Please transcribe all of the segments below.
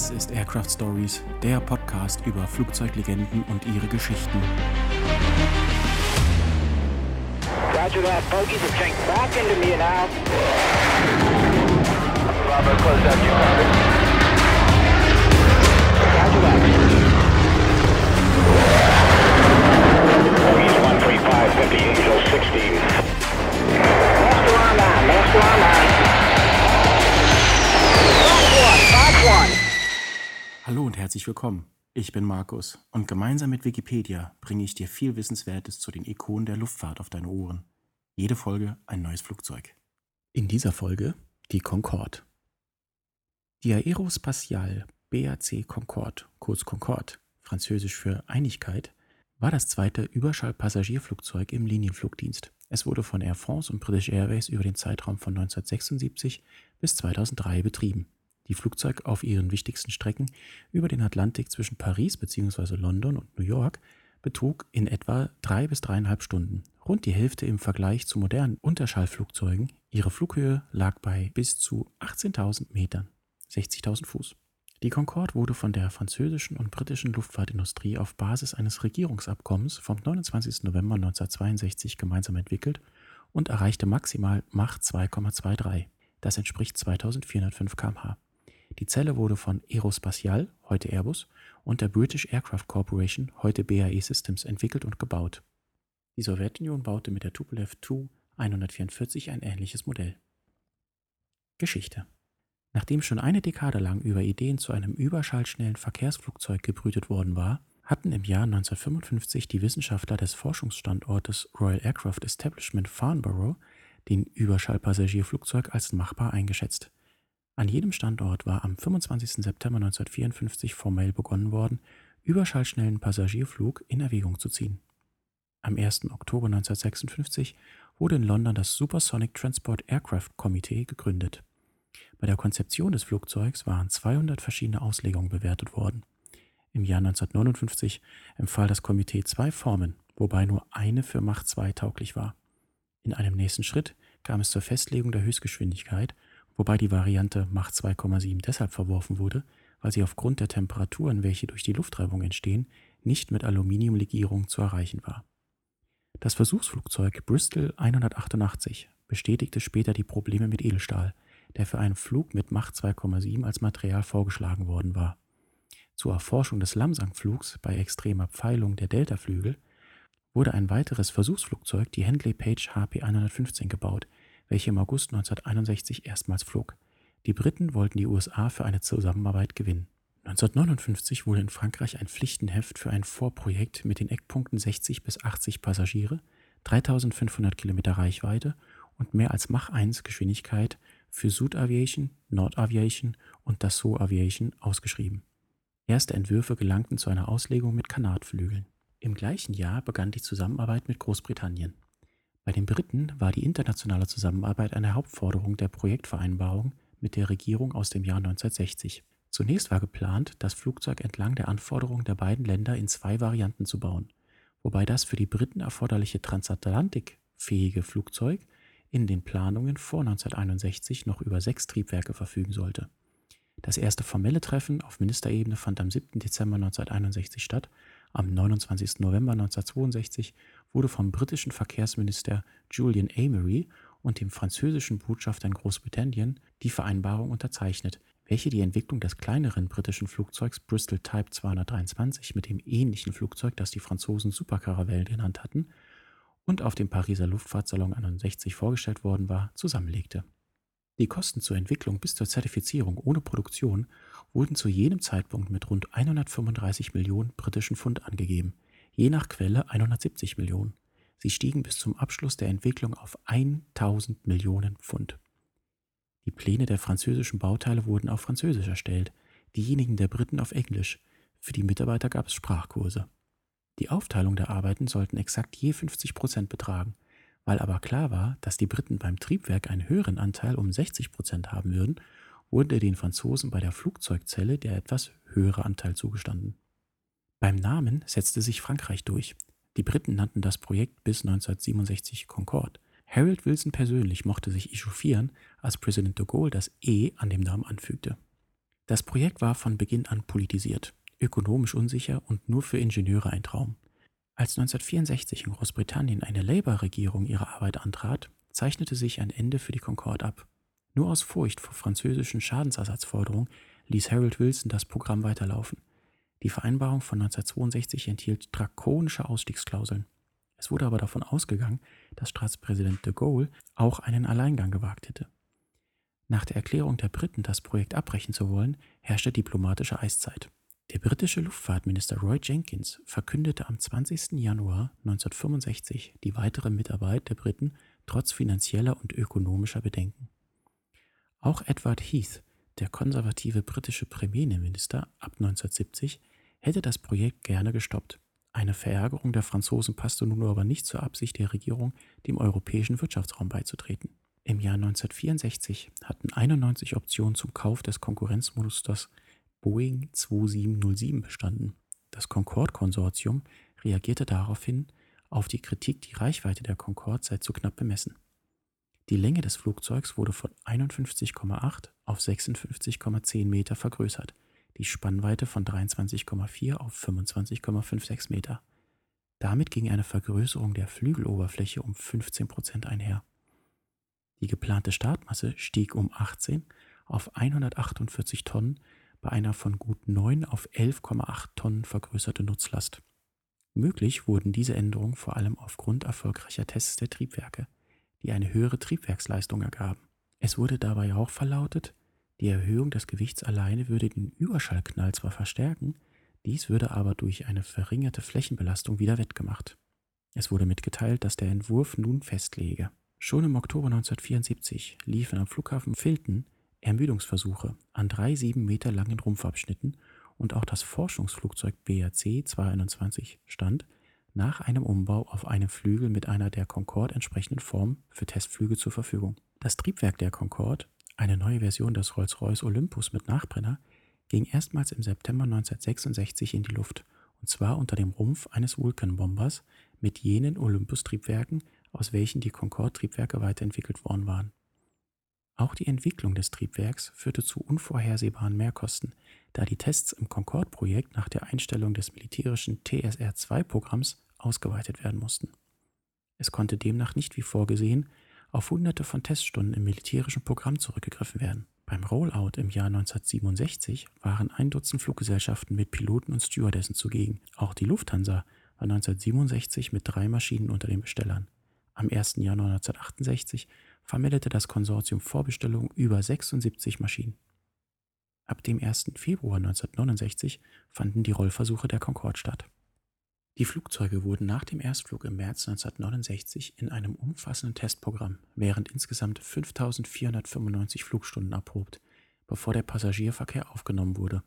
Das ist Aircraft Stories, der Podcast über Flugzeuglegenden und ihre Geschichten. Roger that, bogies are tank back into me now. Bravo, close out your copy. Roger that. Bogies 135, 50, Angel 16. Master online, master online. Box Hallo und herzlich willkommen. Ich bin Markus und gemeinsam mit Wikipedia bringe ich dir viel Wissenswertes zu den Ikonen der Luftfahrt auf deine Ohren. Jede Folge ein neues Flugzeug. In dieser Folge die Concorde. Die Aerospatiale BAC Concorde, kurz Concorde, französisch für Einigkeit, war das zweite Überschallpassagierflugzeug im Linienflugdienst. Es wurde von Air France und British Airways über den Zeitraum von 1976 bis 2003 betrieben. Die Flugzeug auf ihren wichtigsten Strecken über den Atlantik zwischen Paris bzw. London und New York betrug in etwa drei bis dreieinhalb Stunden, rund die Hälfte im Vergleich zu modernen Unterschallflugzeugen. Ihre Flughöhe lag bei bis zu 18.000 Metern, 60.000 Fuß. Die Concorde wurde von der französischen und britischen Luftfahrtindustrie auf Basis eines Regierungsabkommens vom 29. November 1962 gemeinsam entwickelt und erreichte maximal Mach 2,23. Das entspricht 2405 km/h. Die Zelle wurde von Aerospatiale, heute Airbus, und der British Aircraft Corporation, heute BAE Systems, entwickelt und gebaut. Die Sowjetunion baute mit der Tupolev Tu-144 ein ähnliches Modell. Geschichte Nachdem schon eine Dekade lang über Ideen zu einem überschallschnellen Verkehrsflugzeug gebrütet worden war, hatten im Jahr 1955 die Wissenschaftler des Forschungsstandortes Royal Aircraft Establishment Farnborough den Überschallpassagierflugzeug als machbar eingeschätzt. An jedem Standort war am 25. September 1954 formell begonnen worden, überschallschnellen Passagierflug in Erwägung zu ziehen. Am 1. Oktober 1956 wurde in London das Supersonic Transport Aircraft Committee gegründet. Bei der Konzeption des Flugzeugs waren 200 verschiedene Auslegungen bewertet worden. Im Jahr 1959 empfahl das Komitee zwei Formen, wobei nur eine für Mach 2 tauglich war. In einem nächsten Schritt kam es zur Festlegung der Höchstgeschwindigkeit, wobei die Variante Mach 2,7 deshalb verworfen wurde, weil sie aufgrund der Temperaturen, welche durch die Luftreibung entstehen, nicht mit Aluminiumlegierung zu erreichen war. Das Versuchsflugzeug Bristol 188 bestätigte später die Probleme mit Edelstahl, der für einen Flug mit Mach 2,7 als Material vorgeschlagen worden war. Zur Erforschung des Lamsang-Flugs bei extremer Pfeilung der Deltaflügel wurde ein weiteres Versuchsflugzeug, die Handley Page HP 115, gebaut, welche im August 1961 erstmals flog. Die Briten wollten die USA für eine Zusammenarbeit gewinnen. 1959 wurde in Frankreich ein Pflichtenheft für ein Vorprojekt mit den Eckpunkten 60 bis 80 Passagiere, 3500 Kilometer Reichweite und mehr als Mach 1 Geschwindigkeit für Sud Aviation, Nord Aviation und Dassault Aviation ausgeschrieben. Erste Entwürfe gelangten zu einer Auslegung mit Kanatflügeln. Im gleichen Jahr begann die Zusammenarbeit mit Großbritannien. Bei den Briten war die internationale Zusammenarbeit eine Hauptforderung der Projektvereinbarung mit der Regierung aus dem Jahr 1960. Zunächst war geplant, das Flugzeug entlang der Anforderungen der beiden Länder in zwei Varianten zu bauen, wobei das für die Briten erforderliche transatlantikfähige Flugzeug in den Planungen vor 1961 noch über sechs Triebwerke verfügen sollte. Das erste formelle Treffen auf Ministerebene fand am 7. Dezember 1961 statt am 29. November 1962 wurde vom britischen Verkehrsminister Julian Amery und dem französischen Botschafter in Großbritannien die Vereinbarung unterzeichnet, welche die Entwicklung des kleineren britischen Flugzeugs Bristol Type 223 mit dem ähnlichen Flugzeug, das die Franzosen Supercaravelle genannt hatten und auf dem Pariser Luftfahrtsalon 61 vorgestellt worden war, zusammenlegte. Die Kosten zur Entwicklung bis zur Zertifizierung ohne Produktion wurden zu jedem Zeitpunkt mit rund 135 Millionen britischen Pfund angegeben, je nach Quelle 170 Millionen. Sie stiegen bis zum Abschluss der Entwicklung auf 1000 Millionen Pfund. Die Pläne der französischen Bauteile wurden auf Französisch erstellt, diejenigen der Briten auf Englisch. Für die Mitarbeiter gab es Sprachkurse. Die Aufteilung der Arbeiten sollten exakt je 50 Prozent betragen. Weil aber klar war, dass die Briten beim Triebwerk einen höheren Anteil um 60 Prozent haben würden, wurde den Franzosen bei der Flugzeugzelle der etwas höhere Anteil zugestanden. Beim Namen setzte sich Frankreich durch. Die Briten nannten das Projekt bis 1967 Concorde. Harold Wilson persönlich mochte sich echauffieren, als Präsident de Gaulle das E an dem Namen anfügte. Das Projekt war von Beginn an politisiert, ökonomisch unsicher und nur für Ingenieure ein Traum. Als 1964 in Großbritannien eine Labour-Regierung ihre Arbeit antrat, zeichnete sich ein Ende für die Concorde ab. Nur aus Furcht vor französischen Schadensersatzforderungen ließ Harold Wilson das Programm weiterlaufen. Die Vereinbarung von 1962 enthielt drakonische Ausstiegsklauseln. Es wurde aber davon ausgegangen, dass Staatspräsident de Gaulle auch einen Alleingang gewagt hätte. Nach der Erklärung der Briten, das Projekt abbrechen zu wollen, herrschte diplomatische Eiszeit. Der britische Luftfahrtminister Roy Jenkins verkündete am 20. Januar 1965 die weitere Mitarbeit der Briten trotz finanzieller und ökonomischer Bedenken. Auch Edward Heath, der konservative britische Premierminister ab 1970, hätte das Projekt gerne gestoppt. Eine Verärgerung der Franzosen passte nun aber nicht zur Absicht der Regierung, dem europäischen Wirtschaftsraum beizutreten. Im Jahr 1964 hatten 91 Optionen zum Kauf des Konkurrenzmusters Boeing 2707 bestanden. Das Concorde-Konsortium reagierte daraufhin auf die Kritik, die Reichweite der Concorde sei zu knapp bemessen. Die Länge des Flugzeugs wurde von 51,8 auf 56,10 Meter vergrößert die Spannweite von 23,4 auf 25,56 Meter. Damit ging eine Vergrößerung der Flügeloberfläche um 15 Prozent einher. Die geplante Startmasse stieg um 18 auf 148 Tonnen bei einer von gut 9 auf 11,8 Tonnen vergrößerte Nutzlast. Möglich wurden diese Änderungen vor allem aufgrund erfolgreicher Tests der Triebwerke, die eine höhere Triebwerksleistung ergaben. Es wurde dabei auch verlautet, die Erhöhung des Gewichts alleine würde den Überschallknall zwar verstärken, dies würde aber durch eine verringerte Flächenbelastung wieder wettgemacht. Es wurde mitgeteilt, dass der Entwurf nun festlege. Schon im Oktober 1974 liefen am Flughafen Filton Ermüdungsversuche an drei sieben Meter langen Rumpfabschnitten und auch das Forschungsflugzeug BAC 221 stand nach einem Umbau auf einem Flügel mit einer der Concorde entsprechenden Form für Testflüge zur Verfügung. Das Triebwerk der Concorde eine neue Version des Rolls-Royce Olympus mit Nachbrenner ging erstmals im September 1966 in die Luft, und zwar unter dem Rumpf eines Vulcan-Bombers mit jenen Olympus-Triebwerken, aus welchen die Concorde-Triebwerke weiterentwickelt worden waren. Auch die Entwicklung des Triebwerks führte zu unvorhersehbaren Mehrkosten, da die Tests im Concorde-Projekt nach der Einstellung des militärischen TSR-2-Programms ausgeweitet werden mussten. Es konnte demnach nicht wie vorgesehen auf hunderte von Teststunden im militärischen Programm zurückgegriffen werden. Beim Rollout im Jahr 1967 waren ein Dutzend Fluggesellschaften mit Piloten und Stewardessen zugegen. Auch die Lufthansa war 1967 mit drei Maschinen unter den Bestellern. Am 1. Januar 1968 vermeldete das Konsortium Vorbestellungen über 76 Maschinen. Ab dem 1. Februar 1969 fanden die Rollversuche der Concorde statt. Die Flugzeuge wurden nach dem Erstflug im März 1969 in einem umfassenden Testprogramm während insgesamt 5495 Flugstunden erprobt, bevor der Passagierverkehr aufgenommen wurde.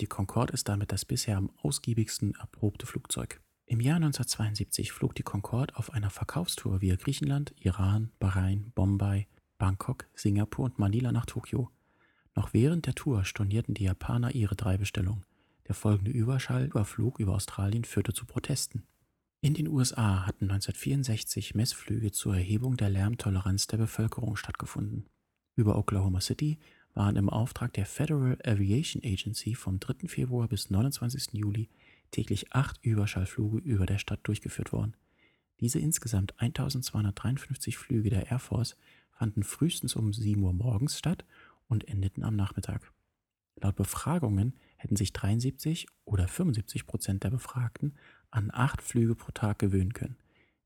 Die Concorde ist damit das bisher am ausgiebigsten erprobte Flugzeug. Im Jahr 1972 flog die Concorde auf einer Verkaufstour via Griechenland, Iran, Bahrain, Bombay, Bangkok, Singapur und Manila nach Tokio. Noch während der Tour stornierten die Japaner ihre drei Bestellungen. Der folgende Überschallüberflug über Australien führte zu Protesten. In den USA hatten 1964 Messflüge zur Erhebung der Lärmtoleranz der Bevölkerung stattgefunden. Über Oklahoma City waren im Auftrag der Federal Aviation Agency vom 3. Februar bis 29. Juli täglich acht Überschallflüge über der Stadt durchgeführt worden. Diese insgesamt 1253 Flüge der Air Force fanden frühestens um 7 Uhr morgens statt und endeten am Nachmittag. Laut Befragungen hätten sich 73 oder 75 Prozent der Befragten an acht Flüge pro Tag gewöhnen können.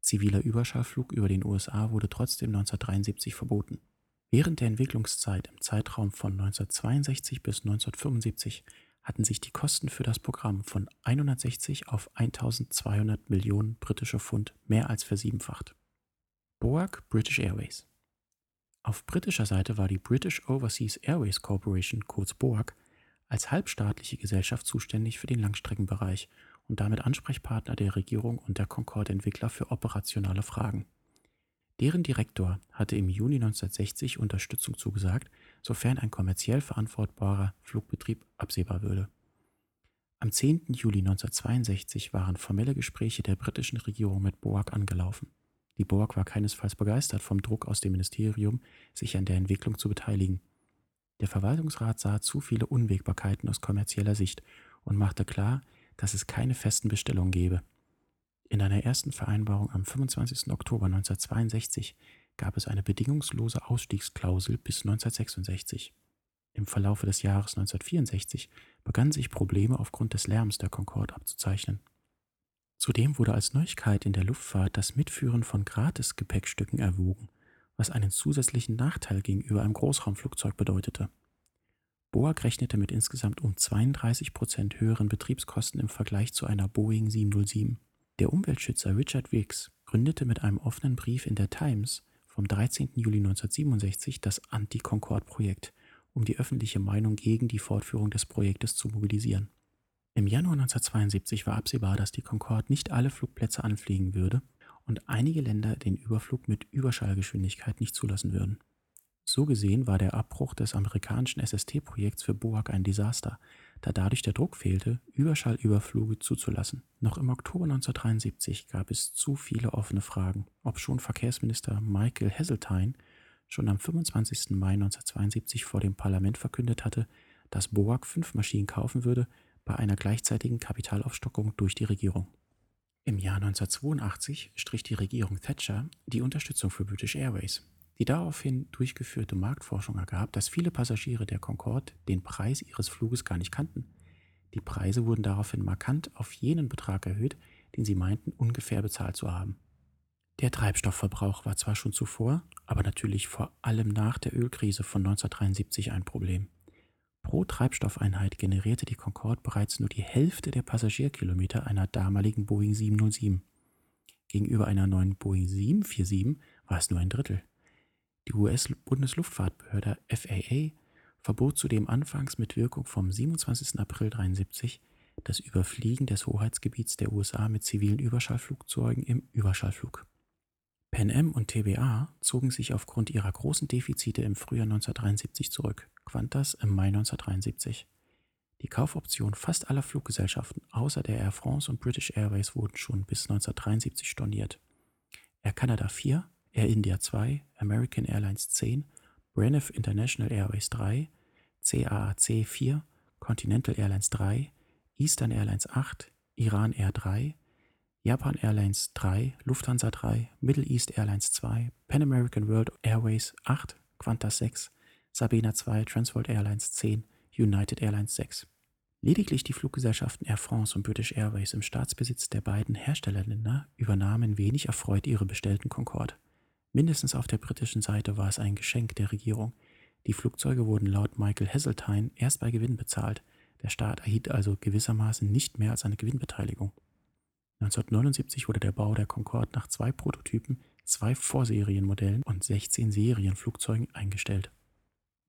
Ziviler Überschallflug über den USA wurde trotzdem 1973 verboten. Während der Entwicklungszeit im Zeitraum von 1962 bis 1975 hatten sich die Kosten für das Programm von 160 auf 1200 Millionen britische Pfund mehr als versiebenfacht. BOAG British Airways Auf britischer Seite war die British Overseas Airways Corporation, kurz BOAG, als halbstaatliche Gesellschaft zuständig für den Langstreckenbereich und damit Ansprechpartner der Regierung und der Concorde-Entwickler für operationale Fragen. Deren Direktor hatte im Juni 1960 Unterstützung zugesagt, sofern ein kommerziell verantwortbarer Flugbetrieb absehbar würde. Am 10. Juli 1962 waren formelle Gespräche der britischen Regierung mit BOAG angelaufen. Die BOAG war keinesfalls begeistert vom Druck aus dem Ministerium, sich an der Entwicklung zu beteiligen Der Verwaltungsrat sah zu viele Unwägbarkeiten aus kommerzieller Sicht und machte klar, dass es keine festen Bestellungen gebe. In einer ersten Vereinbarung am 25. Oktober 1962 gab es eine bedingungslose Ausstiegsklausel bis 1966. Im Verlaufe des Jahres 1964 begannen sich Probleme aufgrund des Lärms der Concorde abzuzeichnen. Zudem wurde als Neuigkeit in der Luftfahrt das Mitführen von Gratis-Gepäckstücken erwogen, was einen zusätzlichen Nachteil gegenüber einem Großraumflugzeug bedeutete. BOAG rechnete mit insgesamt um 32 Prozent höheren Betriebskosten im Vergleich zu einer Boeing 707. Der Umweltschützer Richard Wicks gründete mit einem offenen Brief in der Times vom 13. Juli 1967 das Anti-Concorde-Projekt, um die öffentliche Meinung gegen die Fortführung des Projektes zu mobilisieren. Im Januar 1972 war absehbar, dass die Concorde nicht alle Flugplätze anfliegen würde und einige Länder den Überflug mit Überschallgeschwindigkeit nicht zulassen würden. So gesehen war der Abbruch des amerikanischen SST-Projekts für BOAG ein Desaster, da dadurch der Druck fehlte, Überschallüberflüge zuzulassen. Noch im Oktober 1973 gab es zu viele offene Fragen, ob schon Verkehrsminister Michael Heseltine schon am 25. Mai 1972 vor dem Parlament verkündet hatte, dass BOAG fünf Maschinen kaufen würde, bei einer gleichzeitigen Kapitalaufstockung durch die Regierung. Im Jahr 1982 strich die Regierung Thatcher die Unterstützung für British Airways. Die daraufhin durchgeführte Marktforschung ergab, dass viele Passagiere der Concorde den Preis ihres Fluges gar nicht kannten. Die Preise wurden daraufhin markant auf jenen Betrag erhöht, den sie meinten ungefähr bezahlt zu haben. Der Treibstoffverbrauch war zwar schon zuvor, aber natürlich vor allem nach der Ölkrise von 1973 ein Problem. Pro Treibstoffeinheit generierte die Concorde bereits nur die Hälfte der Passagierkilometer einer damaligen Boeing 707. Gegenüber einer neuen Boeing 747 war es nur ein Drittel. Die US-Bundesluftfahrtbehörde FAA verbot zudem anfangs mit Wirkung vom 27. April 1973 das Überfliegen des Hoheitsgebiets der USA mit zivilen Überschallflugzeugen im Überschallflug. Pan Am und TBA zogen sich aufgrund ihrer großen Defizite im Frühjahr 1973 zurück, Qantas im Mai 1973. Die Kaufoptionen fast aller Fluggesellschaften außer der Air France und British Airways wurden schon bis 1973 storniert. Air Canada 4, Air India 2, American Airlines 10, Braniff International Airways 3, CAAC 4, Continental Airlines 3, Eastern Airlines 8, Iran Air 3, Japan Airlines 3, Lufthansa 3, Middle East Airlines 2, Pan American World Airways 8, Qantas 6, Sabena 2, Transworld Airlines 10, United Airlines 6. Lediglich die Fluggesellschaften Air France und British Airways im Staatsbesitz der beiden Herstellerländer übernahmen wenig erfreut ihre bestellten Concorde. Mindestens auf der britischen Seite war es ein Geschenk der Regierung. Die Flugzeuge wurden laut Michael Heseltine erst bei Gewinn bezahlt. Der Staat erhielt also gewissermaßen nicht mehr als eine Gewinnbeteiligung. 1979 wurde der Bau der Concorde nach zwei Prototypen, zwei Vorserienmodellen und 16 Serienflugzeugen eingestellt.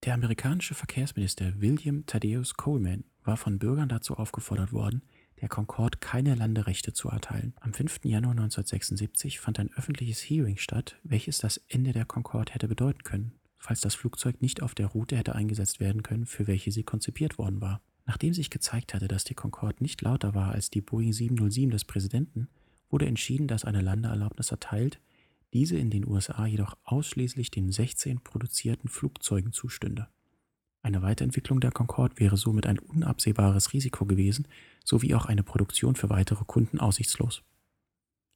Der amerikanische Verkehrsminister William Thaddeus Coleman war von Bürgern dazu aufgefordert worden, der Concorde keine Landerechte zu erteilen. Am 5. Januar 1976 fand ein öffentliches Hearing statt, welches das Ende der Concorde hätte bedeuten können, falls das Flugzeug nicht auf der Route hätte eingesetzt werden können, für welche sie konzipiert worden war. Nachdem sich gezeigt hatte, dass die Concorde nicht lauter war als die Boeing 707 des Präsidenten, wurde entschieden, dass eine Landeerlaubnis erteilt, diese in den USA jedoch ausschließlich den 16 produzierten Flugzeugen zustünde. Eine Weiterentwicklung der Concorde wäre somit ein unabsehbares Risiko gewesen, sowie auch eine Produktion für weitere Kunden aussichtslos.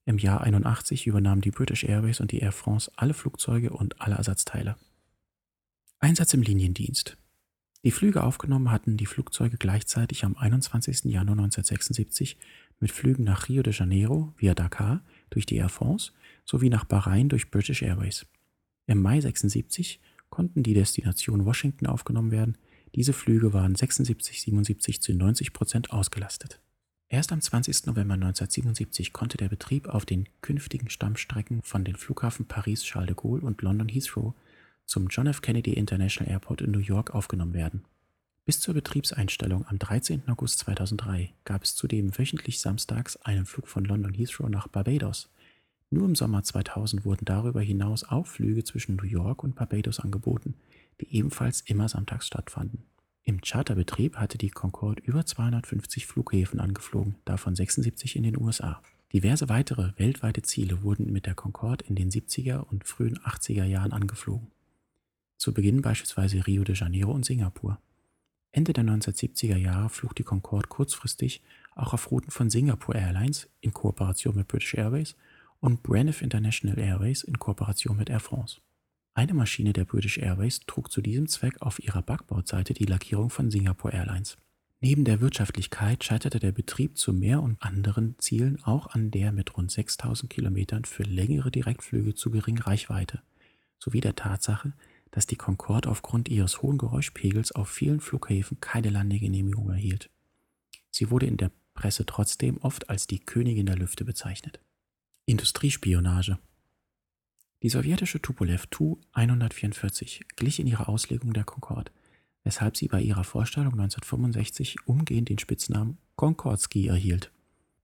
Im Jahr 81 übernahmen die British Airways und die Air France alle Flugzeuge und alle Ersatzteile. Einsatz im Liniendienst die Flüge aufgenommen hatten die Flugzeuge gleichzeitig am 21. Januar 1976 mit Flügen nach Rio de Janeiro via Dakar durch die Air France sowie nach Bahrain durch British Airways. Im Mai 76 konnten die Destination Washington aufgenommen werden. Diese Flüge waren 76-77 zu 90 Prozent ausgelastet. Erst am 20. November 1977 konnte der Betrieb auf den künftigen Stammstrecken von den Flughafen Paris-Charles de Gaulle und London Heathrow zum John F. Kennedy International Airport in New York aufgenommen werden. Bis zur Betriebseinstellung am 13. August 2003 gab es zudem wöchentlich samstags einen Flug von London Heathrow nach Barbados. Nur im Sommer 2000 wurden darüber hinaus auch Flüge zwischen New York und Barbados angeboten, die ebenfalls immer samstags stattfanden. Im Charterbetrieb hatte die Concorde über 250 Flughäfen angeflogen, davon 76 in den USA. Diverse weitere weltweite Ziele wurden mit der Concorde in den 70er und frühen 80er Jahren angeflogen. Zu Beginn beispielsweise Rio de Janeiro und Singapur. Ende der 1970er Jahre flog die Concorde kurzfristig auch auf Routen von Singapore Airlines in Kooperation mit British Airways und Braniff International Airways in Kooperation mit Air France. Eine Maschine der British Airways trug zu diesem Zweck auf ihrer Backbordseite die Lackierung von Singapore Airlines. Neben der Wirtschaftlichkeit scheiterte der Betrieb zu mehr und anderen Zielen auch an der mit rund 6000 Kilometern für längere Direktflüge zu geringen Reichweite sowie der Tatsache, dass die Concorde aufgrund ihres hohen Geräuschpegels auf vielen Flughäfen keine Landegenehmigung erhielt. Sie wurde in der Presse trotzdem oft als die Königin der Lüfte bezeichnet. Industriespionage Die sowjetische Tupolev Tu-144 glich in ihrer Auslegung der Concorde, weshalb sie bei ihrer Vorstellung 1965 umgehend den Spitznamen Concordski erhielt.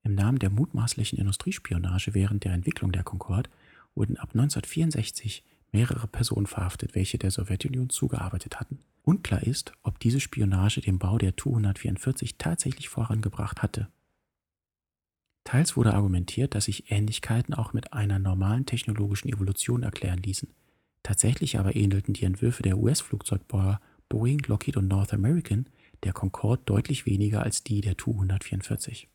Im Namen der mutmaßlichen Industriespionage während der Entwicklung der Concorde wurden ab 1964 mehrere Personen verhaftet, welche der Sowjetunion zugearbeitet hatten. Unklar ist, ob diese Spionage den Bau der Tu-144 tatsächlich vorangebracht hatte. Teils wurde argumentiert, dass sich Ähnlichkeiten auch mit einer normalen technologischen Evolution erklären ließen. Tatsächlich aber ähnelten die Entwürfe der US-Flugzeugbauer Boeing, Lockheed und North American der Concorde deutlich weniger als die der Tu-144.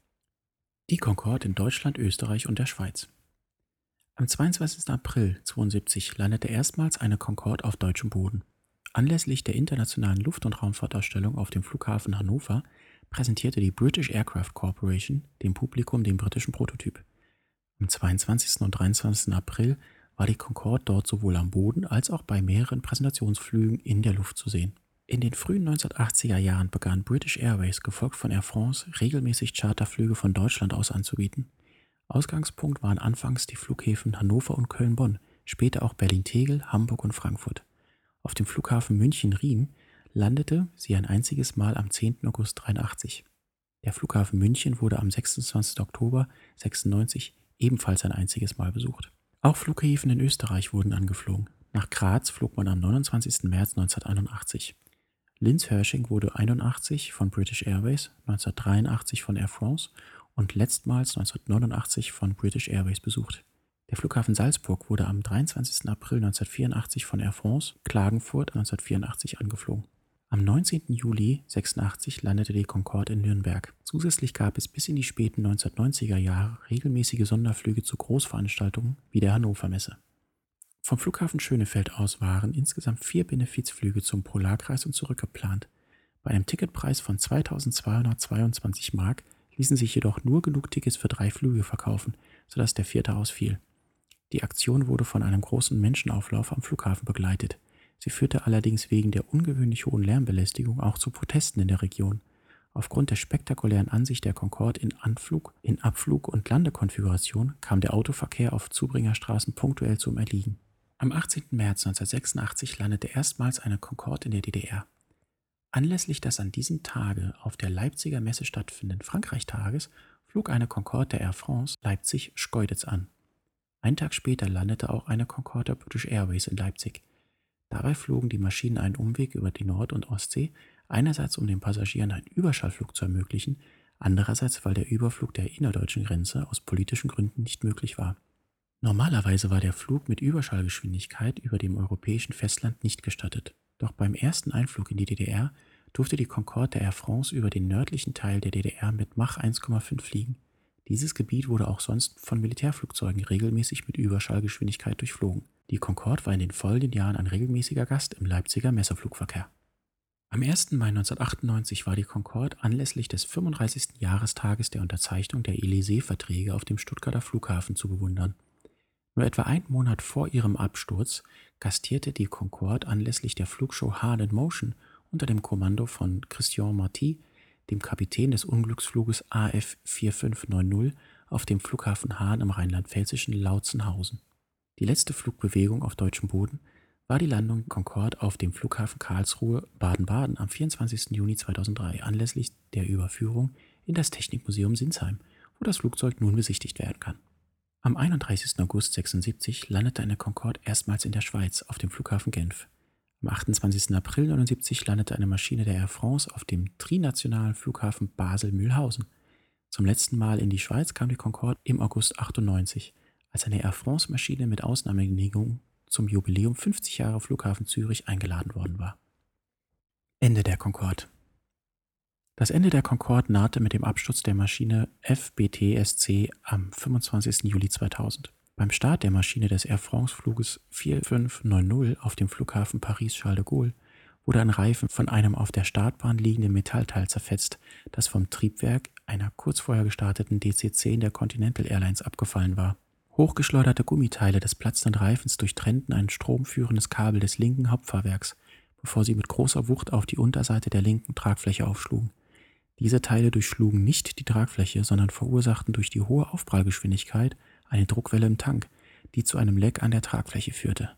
Die Concorde in Deutschland, Österreich und der Schweiz. Am 22. April 1972 landete erstmals eine Concorde auf deutschem Boden. Anlässlich der Internationalen Luft- und Raumfahrtausstellung auf dem Flughafen Hannover präsentierte die British Aircraft Corporation dem Publikum den britischen Prototyp. Am 22. und 23. April war die Concorde dort sowohl am Boden als auch bei mehreren Präsentationsflügen in der Luft zu sehen. In den frühen 1980er Jahren begann British Airways, gefolgt von Air France, regelmäßig Charterflüge von Deutschland aus anzubieten. Ausgangspunkt waren anfangs die Flughäfen Hannover und Köln-Bonn, später auch Berlin-Tegel, Hamburg und Frankfurt. Auf dem Flughafen München-Riem landete sie ein einziges Mal am 10. August 1983. Der Flughafen München wurde am 26. Oktober 96 ebenfalls ein einziges Mal besucht. Auch Flughäfen in Österreich wurden angeflogen. Nach Graz flog man am 29. März 1981. Linz-Hörsching wurde 81 von British Airways, 1983 von Air France und letztmals 1989 von British Airways besucht. Der Flughafen Salzburg wurde am 23. April 1984 von Air France, Klagenfurt 1984 angeflogen. Am 19. Juli 1986 landete die Concorde in Nürnberg. Zusätzlich gab es bis in die späten 1990er Jahre regelmäßige Sonderflüge zu Großveranstaltungen wie der Hannover Messe. Vom Flughafen Schönefeld aus waren insgesamt vier Benefizflüge zum Polarkreis und zurück geplant. Bei einem Ticketpreis von 2222 Mark ließen sich jedoch nur genug Tickets für drei Flüge verkaufen, sodass der vierte ausfiel. Die Aktion wurde von einem großen Menschenauflauf am Flughafen begleitet. Sie führte allerdings wegen der ungewöhnlich hohen Lärmbelästigung auch zu Protesten in der Region. Aufgrund der spektakulären Ansicht der Concorde in Anflug, in Abflug und Landekonfiguration kam der Autoverkehr auf Zubringerstraßen punktuell zum Erliegen. Am 18. März 1986 landete erstmals eine Concorde in der DDR. Anlässlich des an diesem Tage auf der Leipziger Messe stattfindenden Frankreich-Tages flog eine Concorde der Air France Leipzig-Schkeuditz an. Einen Tag später landete auch eine Concorde der British Airways in Leipzig. Dabei flogen die Maschinen einen Umweg über die Nord- und Ostsee, einerseits um den Passagieren einen Überschallflug zu ermöglichen, andererseits weil der Überflug der innerdeutschen Grenze aus politischen Gründen nicht möglich war. Normalerweise war der Flug mit Überschallgeschwindigkeit über dem europäischen Festland nicht gestattet. Doch beim ersten Einflug in die DDR durfte die Concorde der Air France über den nördlichen Teil der DDR mit Mach 1,5 fliegen. Dieses Gebiet wurde auch sonst von Militärflugzeugen regelmäßig mit Überschallgeschwindigkeit durchflogen. Die Concorde war in den folgenden Jahren ein regelmäßiger Gast im Leipziger Messeflugverkehr. Am 1. Mai 1998 war die Concorde anlässlich des 35. Jahrestages der Unterzeichnung der Élysée-Verträge auf dem Stuttgarter Flughafen zu bewundern. Nur etwa einen Monat vor ihrem Absturz gastierte die Concorde anlässlich der Flugshow Hard in Motion unter dem Kommando von Christian Marty, dem Kapitän des Unglücksfluges AF 4590 auf dem Flughafen Hahn im rheinland-pfälzischen Lautzenhausen. Die letzte Flugbewegung auf deutschem Boden war die Landung Concorde auf dem Flughafen Karlsruhe, Baden-Baden am 24. Juni 2003 anlässlich der Überführung in das Technikmuseum Sinsheim, wo das Flugzeug nun besichtigt werden kann. Am 31. August 1976 landete eine Concorde erstmals in der Schweiz auf dem Flughafen Genf. Am 28. April 1979 landete eine Maschine der Air France auf dem trinationalen Flughafen Basel-Mühlhausen. Zum letzten Mal in die Schweiz kam die Concorde im August 98, als eine Air France-Maschine mit Ausnahmegenehmigung zum Jubiläum 50 Jahre Flughafen Zürich eingeladen worden war. Ende der Concorde. Das Ende der Concorde nahte mit dem Absturz der Maschine FBTSC am 25. Juli 2000. Beim Start der Maschine des Air France-Fluges 4590 auf dem Flughafen Paris-Charles de Gaulle wurde ein Reifen von einem auf der Startbahn liegenden Metallteil zerfetzt, das vom Triebwerk einer kurz vorher gestarteten DC-10 der Continental Airlines abgefallen war. Hochgeschleuderte Gummiteile des platzenden Reifens durchtrennten ein stromführendes Kabel des linken Hauptfahrwerks, bevor sie mit großer Wucht auf die Unterseite der linken Tragfläche aufschlugen. Diese Teile durchschlugen nicht die Tragfläche, sondern verursachten durch die hohe Aufprallgeschwindigkeit eine Druckwelle im Tank, die zu einem Leck an der Tragfläche führte.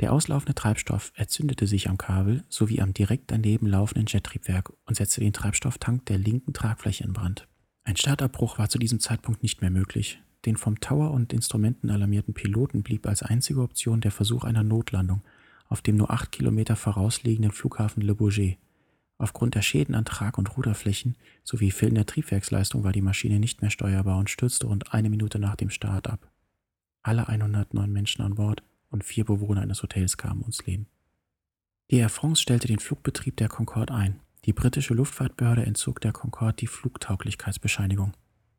Der auslaufende Treibstoff erzündete sich am Kabel sowie am direkt daneben laufenden Jettriebwerk und setzte den Treibstofftank der linken Tragfläche in Brand. Ein Startabbruch war zu diesem Zeitpunkt nicht mehr möglich. Den vom Tower und Instrumenten alarmierten Piloten blieb als einzige Option der Versuch einer Notlandung auf dem nur acht Kilometer vorausliegenden Flughafen Le Bourget. Aufgrund der Schäden an Trag- und Ruderflächen sowie fehlender Triebwerksleistung war die Maschine nicht mehr steuerbar und stürzte rund eine Minute nach dem Start ab. Alle 109 Menschen an Bord und vier Bewohner eines Hotels kamen ums Leben. Die Air France stellte den Flugbetrieb der Concorde ein. Die britische Luftfahrtbehörde entzog der Concorde die Flugtauglichkeitsbescheinigung.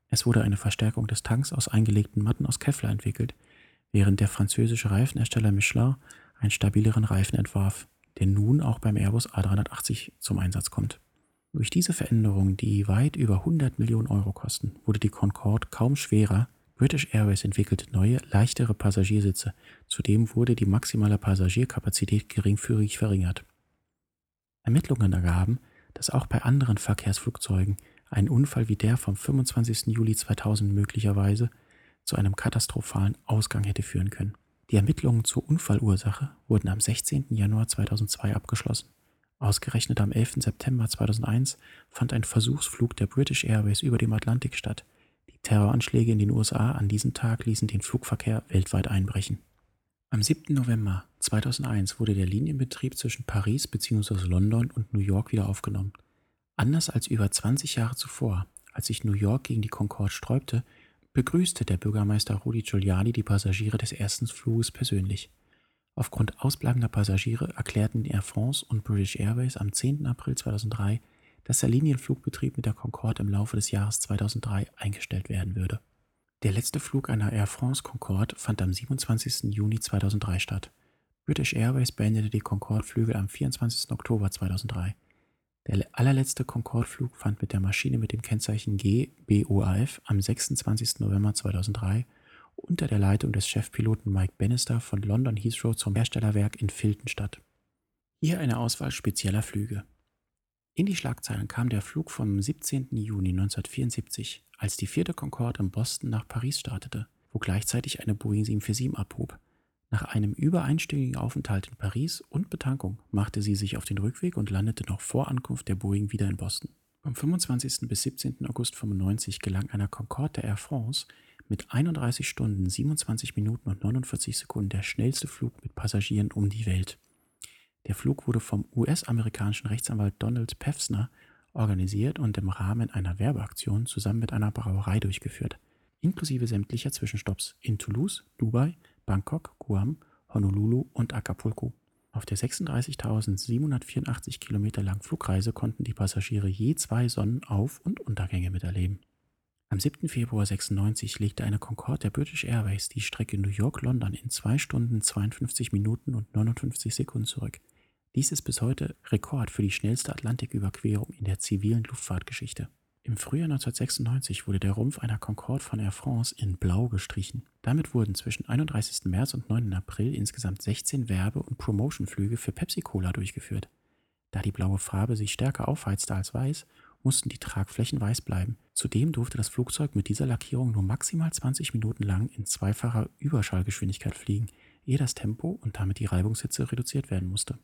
Es wurde eine Verstärkung des Tanks aus eingelegten Matten aus Kevlar entwickelt, während der französische Reifenhersteller Michelin einen stabileren Reifen entwarf, der nun auch beim Airbus A380 zum Einsatz kommt. Durch diese Veränderungen, die weit über 100 Millionen Euro kosten, wurde die Concorde kaum schwerer. British Airways entwickelte neue, leichtere Passagiersitze. Zudem wurde die maximale Passagierkapazität geringfügig verringert. Ermittlungen ergaben, dass auch bei anderen Verkehrsflugzeugen ein Unfall wie der vom 25. Juli 2000 möglicherweise zu einem katastrophalen Ausgang hätte führen können. Die Ermittlungen zur Unfallursache wurden am 16. Januar 2002 abgeschlossen. Ausgerechnet am 11. September 2001 fand ein Versuchsflug der British Airways über dem Atlantik statt. Die Terroranschläge in den USA an diesem Tag ließen den Flugverkehr weltweit einbrechen. Am 7. November 2001 wurde der Linienbetrieb zwischen Paris bzw. London und New York wieder aufgenommen. Anders als über 20 Jahre zuvor, als sich New York gegen die Concorde sträubte, begrüßte der Bürgermeister Rudi Giuliani die Passagiere des ersten Fluges persönlich. Aufgrund ausbleibender Passagiere erklärten Air France und British Airways am 10. April 2003, dass der Linienflugbetrieb mit der Concorde im Laufe des Jahres 2003 eingestellt werden würde. Der letzte Flug einer Air France Concorde fand am 27. Juni 2003 statt. British Airways beendete die Concorde-Flüge am 24. Oktober 2003. Der allerletzte Concorde-Flug fand mit der Maschine mit dem Kennzeichen G BOAF am 26. November 2003 unter der Leitung des Chefpiloten Mike Bannister von London Heathrow zum Herstellerwerk in Filton statt. Hier eine Auswahl spezieller Flüge. In die Schlagzeilen kam der Flug vom 17. Juni 1974, als die vierte Concorde in Boston nach Paris startete, wo gleichzeitig eine Boeing 747 abhob. Nach einem über einstündigen Aufenthalt in Paris und Betankung machte sie sich auf den Rückweg und landete noch vor Ankunft der Boeing wieder in Boston. Vom 25. bis 17. August 1995 gelang einer Concorde der Air France mit 31 Stunden, 27 Minuten und 49 Sekunden der schnellste Flug mit Passagieren um die Welt. Der Flug wurde vom US-amerikanischen Rechtsanwalt Donald Pevsner organisiert und im Rahmen einer Werbeaktion zusammen mit einer Brauerei durchgeführt, inklusive sämtlicher Zwischenstopps in Toulouse, Dubai, Bangkok, Guam, Honolulu und Acapulco. Auf der 36.784 Kilometer langen Flugreise konnten die Passagiere je zwei Sonnenauf- und Untergänge miterleben. Am 7. Februar 96 legte eine Concorde der British Airways die Strecke New York-London in 2 Stunden 52 Minuten und 59 Sekunden zurück. Dies ist bis heute Rekord für die schnellste Atlantiküberquerung in der zivilen Luftfahrtgeschichte. Im Frühjahr 1996 wurde der Rumpf einer Concorde von Air France in Blau gestrichen. Damit wurden zwischen 31. März und 9. April insgesamt 16 Werbe- und Promotionflüge für Pepsi-Cola durchgeführt. Da die blaue Farbe sich stärker aufheizte als weiß, mussten die Tragflächen weiß bleiben. Zudem durfte das Flugzeug mit dieser Lackierung nur maximal 20 Minuten lang in zweifacher Überschallgeschwindigkeit fliegen, ehe das Tempo und damit die Reibungshitze reduziert werden musste.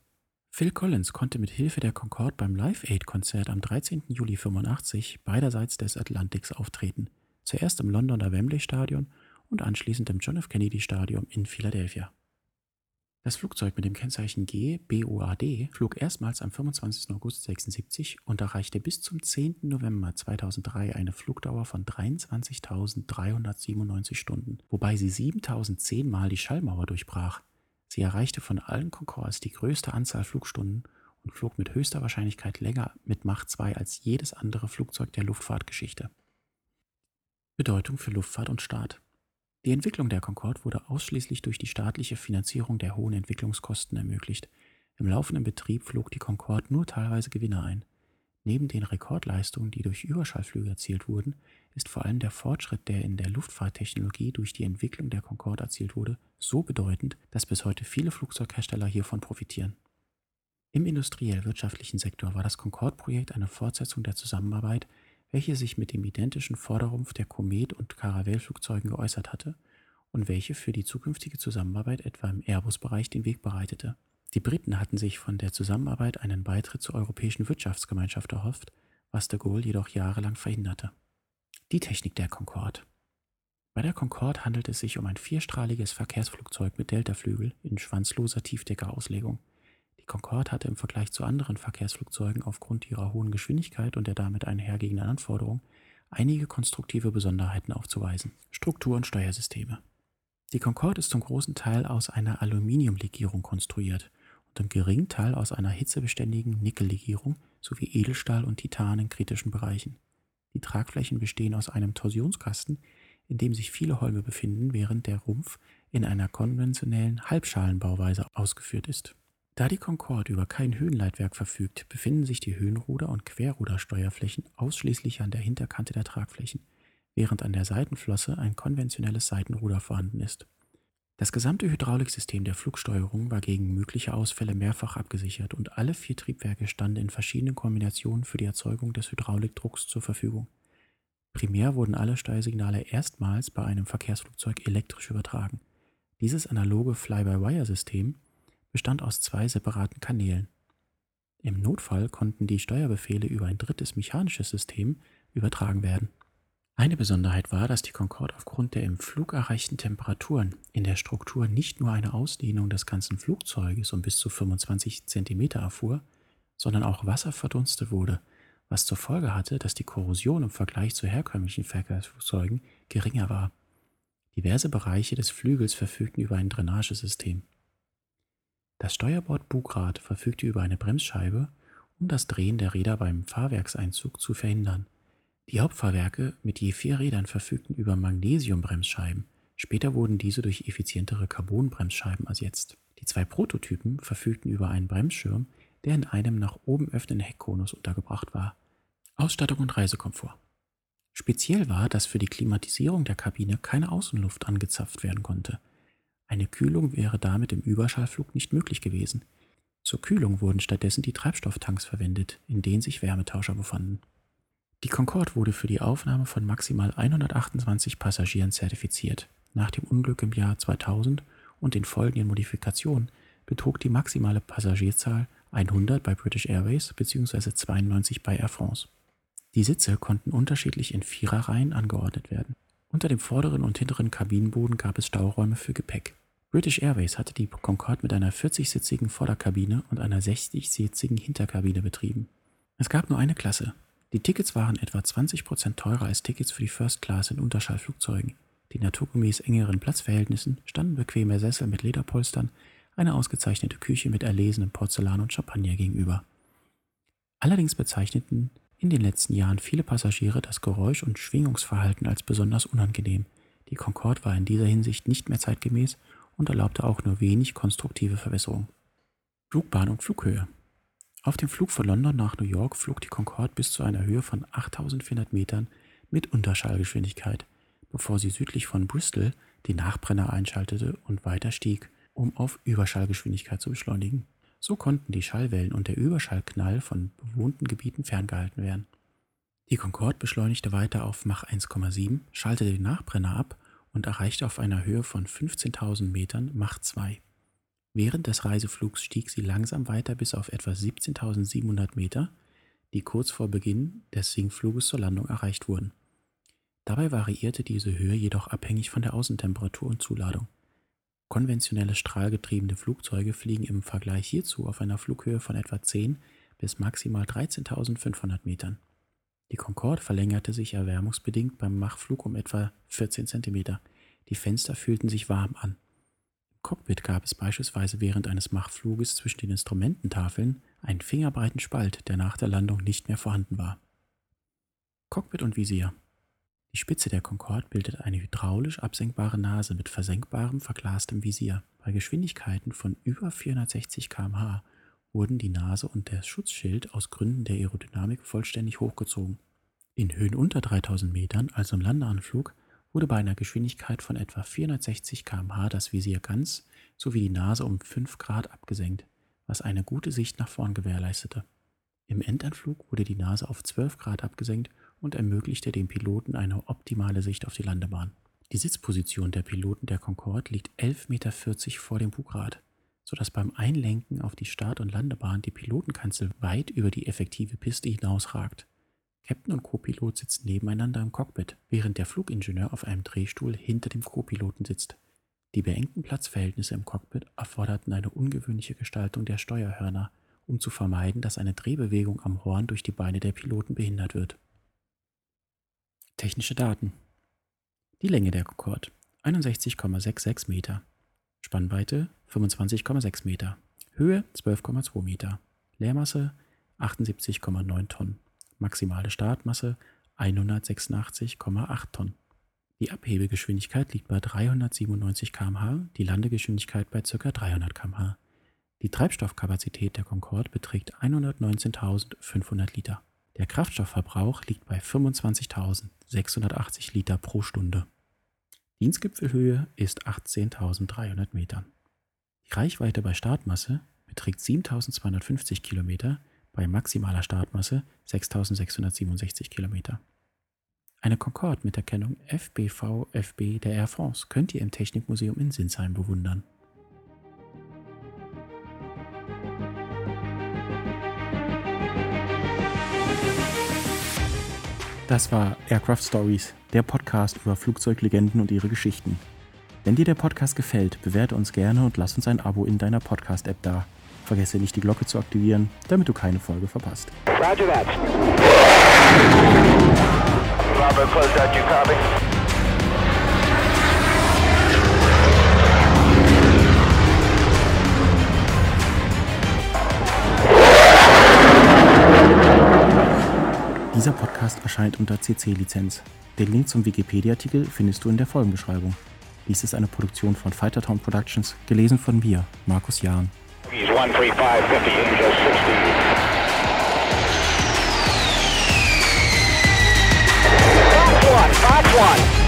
Phil Collins konnte mit Hilfe der Concorde beim Live Aid-Konzert am 13. Juli 85 beiderseits des Atlantiks auftreten, zuerst im Londoner Wembley Stadion und anschließend im John F. Kennedy Stadion in Philadelphia. Das Flugzeug mit dem Kennzeichen G BOAD flog erstmals am 25. August 1976 und erreichte bis zum 10. November 2003 eine Flugdauer von 23.397 Stunden, wobei sie 7.010 Mal die Schallmauer durchbrach. Sie erreichte von allen Concords die größte Anzahl Flugstunden und flog mit höchster Wahrscheinlichkeit länger mit Macht 2 als jedes andere Flugzeug der Luftfahrtgeschichte. Bedeutung für Luftfahrt und Staat. Die Entwicklung der Concorde wurde ausschließlich durch die staatliche Finanzierung der hohen Entwicklungskosten ermöglicht. Im laufenden Betrieb flog die Concorde nur teilweise Gewinne ein. Neben den Rekordleistungen, die durch Überschallflüge erzielt wurden, ist vor allem der Fortschritt, der in der Luftfahrttechnologie durch die Entwicklung der Concorde erzielt wurde, so bedeutend, dass bis heute viele Flugzeughersteller hiervon profitieren. Im industriell-wirtschaftlichen Sektor war das Concorde-Projekt eine Fortsetzung der Zusammenarbeit, welche sich mit dem identischen Vorderrumpf der Comet- und Caravelle-Flugzeugen geäußert hatte und welche für die zukünftige Zusammenarbeit etwa im Airbus-Bereich den Weg bereitete. Die Briten hatten sich von der Zusammenarbeit einen Beitritt zur Europäischen Wirtschaftsgemeinschaft erhofft, was de Gaulle jedoch jahrelang verhinderte. Die Technik der Concorde Bei der Concorde handelt es sich um ein vierstrahliges Verkehrsflugzeug mit Deltaflügel in schwanzloser Tiefdeckerauslegung. Die Concorde hatte im Vergleich zu anderen Verkehrsflugzeugen aufgrund ihrer hohen Geschwindigkeit und der damit einhergehenden Anforderungen einige konstruktive Besonderheiten aufzuweisen. Struktur und Steuersysteme Die Concorde ist zum großen Teil aus einer Aluminiumlegierung konstruiert und im geringen Teil aus einer hitzebeständigen Nickellegierung sowie Edelstahl und Titan in kritischen Bereichen. Die Tragflächen bestehen aus einem Torsionskasten, in dem sich viele Holme befinden, während der Rumpf in einer konventionellen Halbschalenbauweise ausgeführt ist. Da die Concorde über kein Höhenleitwerk verfügt, befinden sich die Höhenruder- und Querrudersteuerflächen ausschließlich an der Hinterkante der Tragflächen, während an der Seitenflosse ein konventionelles Seitenruder vorhanden ist. Das gesamte Hydrauliksystem der Flugsteuerung war gegen mögliche Ausfälle mehrfach abgesichert und alle vier Triebwerke standen in verschiedenen Kombinationen für die Erzeugung des Hydraulikdrucks zur Verfügung. Primär wurden alle Steuersignale erstmals bei einem Verkehrsflugzeug elektrisch übertragen. Dieses analoge Fly-by-Wire-System bestand aus zwei separaten Kanälen. Im Notfall konnten die Steuerbefehle über ein drittes mechanisches System übertragen werden. Eine Besonderheit war, dass die Concorde aufgrund der im Flug erreichten Temperaturen in der Struktur nicht nur eine Ausdehnung des ganzen Flugzeuges um bis zu 25 cm erfuhr, sondern auch Wasser verdunstet wurde, was zur Folge hatte, dass die Korrosion im Vergleich zu herkömmlichen Verkehrsflugzeugen geringer war. Diverse Bereiche des Flügels verfügten über ein Drainagesystem. Das Steuerbord-Bugrad verfügte über eine Bremsscheibe, um das Drehen der Räder beim Fahrwerkseinzug zu verhindern. Die Hauptfahrwerke mit je vier Rädern verfügten über Magnesiumbremsscheiben, später wurden diese durch effizientere Carbonbremsscheiben ersetzt. Die zwei Prototypen verfügten über einen Bremsschirm, der in einem nach oben öffnenden Heckkonus untergebracht war. Ausstattung und Reisekomfort. Speziell war, dass für die Klimatisierung der Kabine keine Außenluft angezapft werden konnte. Eine Kühlung wäre damit im Überschallflug nicht möglich gewesen. Zur Kühlung wurden stattdessen die Treibstofftanks verwendet, in denen sich Wärmetauscher befanden. Die Concorde wurde für die Aufnahme von maximal 128 Passagieren zertifiziert. Nach dem Unglück im Jahr 2000 und den folgenden Modifikationen betrug die maximale Passagierzahl 100 bei British Airways bzw. 92 bei Air France. Die Sitze konnten unterschiedlich in Viererreihen angeordnet werden. Unter dem vorderen und hinteren Kabinenboden gab es Stauräume für Gepäck. British Airways hatte die Concorde mit einer 40-sitzigen Vorderkabine und einer 60-sitzigen Hinterkabine betrieben. Es gab nur eine Klasse, die Tickets waren etwa 20% teurer als Tickets für die First Class in Unterschallflugzeugen. Den naturgemäß engeren Platzverhältnissen standen bequeme Sessel mit Lederpolstern, eine ausgezeichnete Küche mit erlesenem Porzellan und Champagner gegenüber. Allerdings bezeichneten in den letzten Jahren viele Passagiere das Geräusch und Schwingungsverhalten als besonders unangenehm. Die Concorde war in dieser Hinsicht nicht mehr zeitgemäß und erlaubte auch nur wenig konstruktive Verbesserungen. Flugbahn und Flughöhe auf dem Flug von London nach New York flog die Concorde bis zu einer Höhe von 8400 Metern mit Unterschallgeschwindigkeit, bevor sie südlich von Bristol den Nachbrenner einschaltete und weiter stieg, um auf Überschallgeschwindigkeit zu beschleunigen. So konnten die Schallwellen und der Überschallknall von bewohnten Gebieten ferngehalten werden. Die Concorde beschleunigte weiter auf Mach 1,7, schaltete den Nachbrenner ab und erreichte auf einer Höhe von 15.000 Metern Mach 2. Während des Reiseflugs stieg sie langsam weiter bis auf etwa 17.700 Meter, die kurz vor Beginn des Sinkfluges zur Landung erreicht wurden. Dabei variierte diese Höhe jedoch abhängig von der Außentemperatur und Zuladung. Konventionelle strahlgetriebene Flugzeuge fliegen im Vergleich hierzu auf einer Flughöhe von etwa 10 bis maximal 13.500 Metern. Die Concorde verlängerte sich erwärmungsbedingt beim Machflug um etwa 14 cm. Die Fenster fühlten sich warm an. Cockpit gab es beispielsweise während eines Machfluges zwischen den Instrumententafeln einen fingerbreiten Spalt, der nach der Landung nicht mehr vorhanden war. Cockpit und Visier. Die Spitze der Concorde bildet eine hydraulisch absenkbare Nase mit versenkbarem, verglastem Visier. Bei Geschwindigkeiten von über 460 km/h wurden die Nase und der Schutzschild aus Gründen der Aerodynamik vollständig hochgezogen. In Höhen unter 3000 Metern, also im Landeanflug, wurde bei einer Geschwindigkeit von etwa 460 km/h das Visier ganz sowie die Nase um 5 Grad abgesenkt, was eine gute Sicht nach vorn gewährleistete. Im Endanflug wurde die Nase auf 12 Grad abgesenkt und ermöglichte dem Piloten eine optimale Sicht auf die Landebahn. Die Sitzposition der Piloten der Concorde liegt 11,40 Meter vor dem Bugrad, sodass beim Einlenken auf die Start- und Landebahn die Pilotenkanzel weit über die effektive Piste hinausragt. Captain und Co-Pilot sitzen nebeneinander im Cockpit, während der Flugingenieur auf einem Drehstuhl hinter dem Co-Piloten sitzt. Die beengten Platzverhältnisse im Cockpit erforderten eine ungewöhnliche Gestaltung der Steuerhörner, um zu vermeiden, dass eine Drehbewegung am Horn durch die Beine der Piloten behindert wird. Technische Daten. Die Länge der Concorde 61,66 Meter. Spannweite 25,6 Meter. Höhe 12,2 Meter. Leermasse 78,9 Tonnen. Maximale Startmasse 186,8 Tonnen. Die Abhebegeschwindigkeit liegt bei 397 km/h, die Landegeschwindigkeit bei ca. 300 km/h. Die Treibstoffkapazität der Concorde beträgt 119.500 Liter. Der Kraftstoffverbrauch liegt bei 25.680 Liter pro Stunde. Dienstgipfelhöhe ist 18.300 Metern. Die Reichweite bei Startmasse beträgt 7.250 Kilometer, bei maximaler Startmasse 6.667 Kilometer. Eine Concorde mit der Kennung FBV-FB der Air France könnt ihr im Technikmuseum in Sinsheim bewundern. Das war Aircraft Stories, der Podcast über Flugzeuglegenden und ihre Geschichten. Wenn dir der Podcast gefällt, bewerte uns gerne und lass uns ein Abo in deiner Podcast-App da. Vergesse nicht, die Glocke zu aktivieren, damit du keine Folge verpasst. Roger that. Bravo, close out, you copy? Dieser Podcast erscheint unter CC-Lizenz. Den Link zum Wikipedia-Artikel findest du in der Folgenbeschreibung. Dies ist eine Produktion von Fightertown Productions, gelesen von mir, Markus Jahn. He's one, three, five, fifty, 50, Angel 60. That's one, that's one.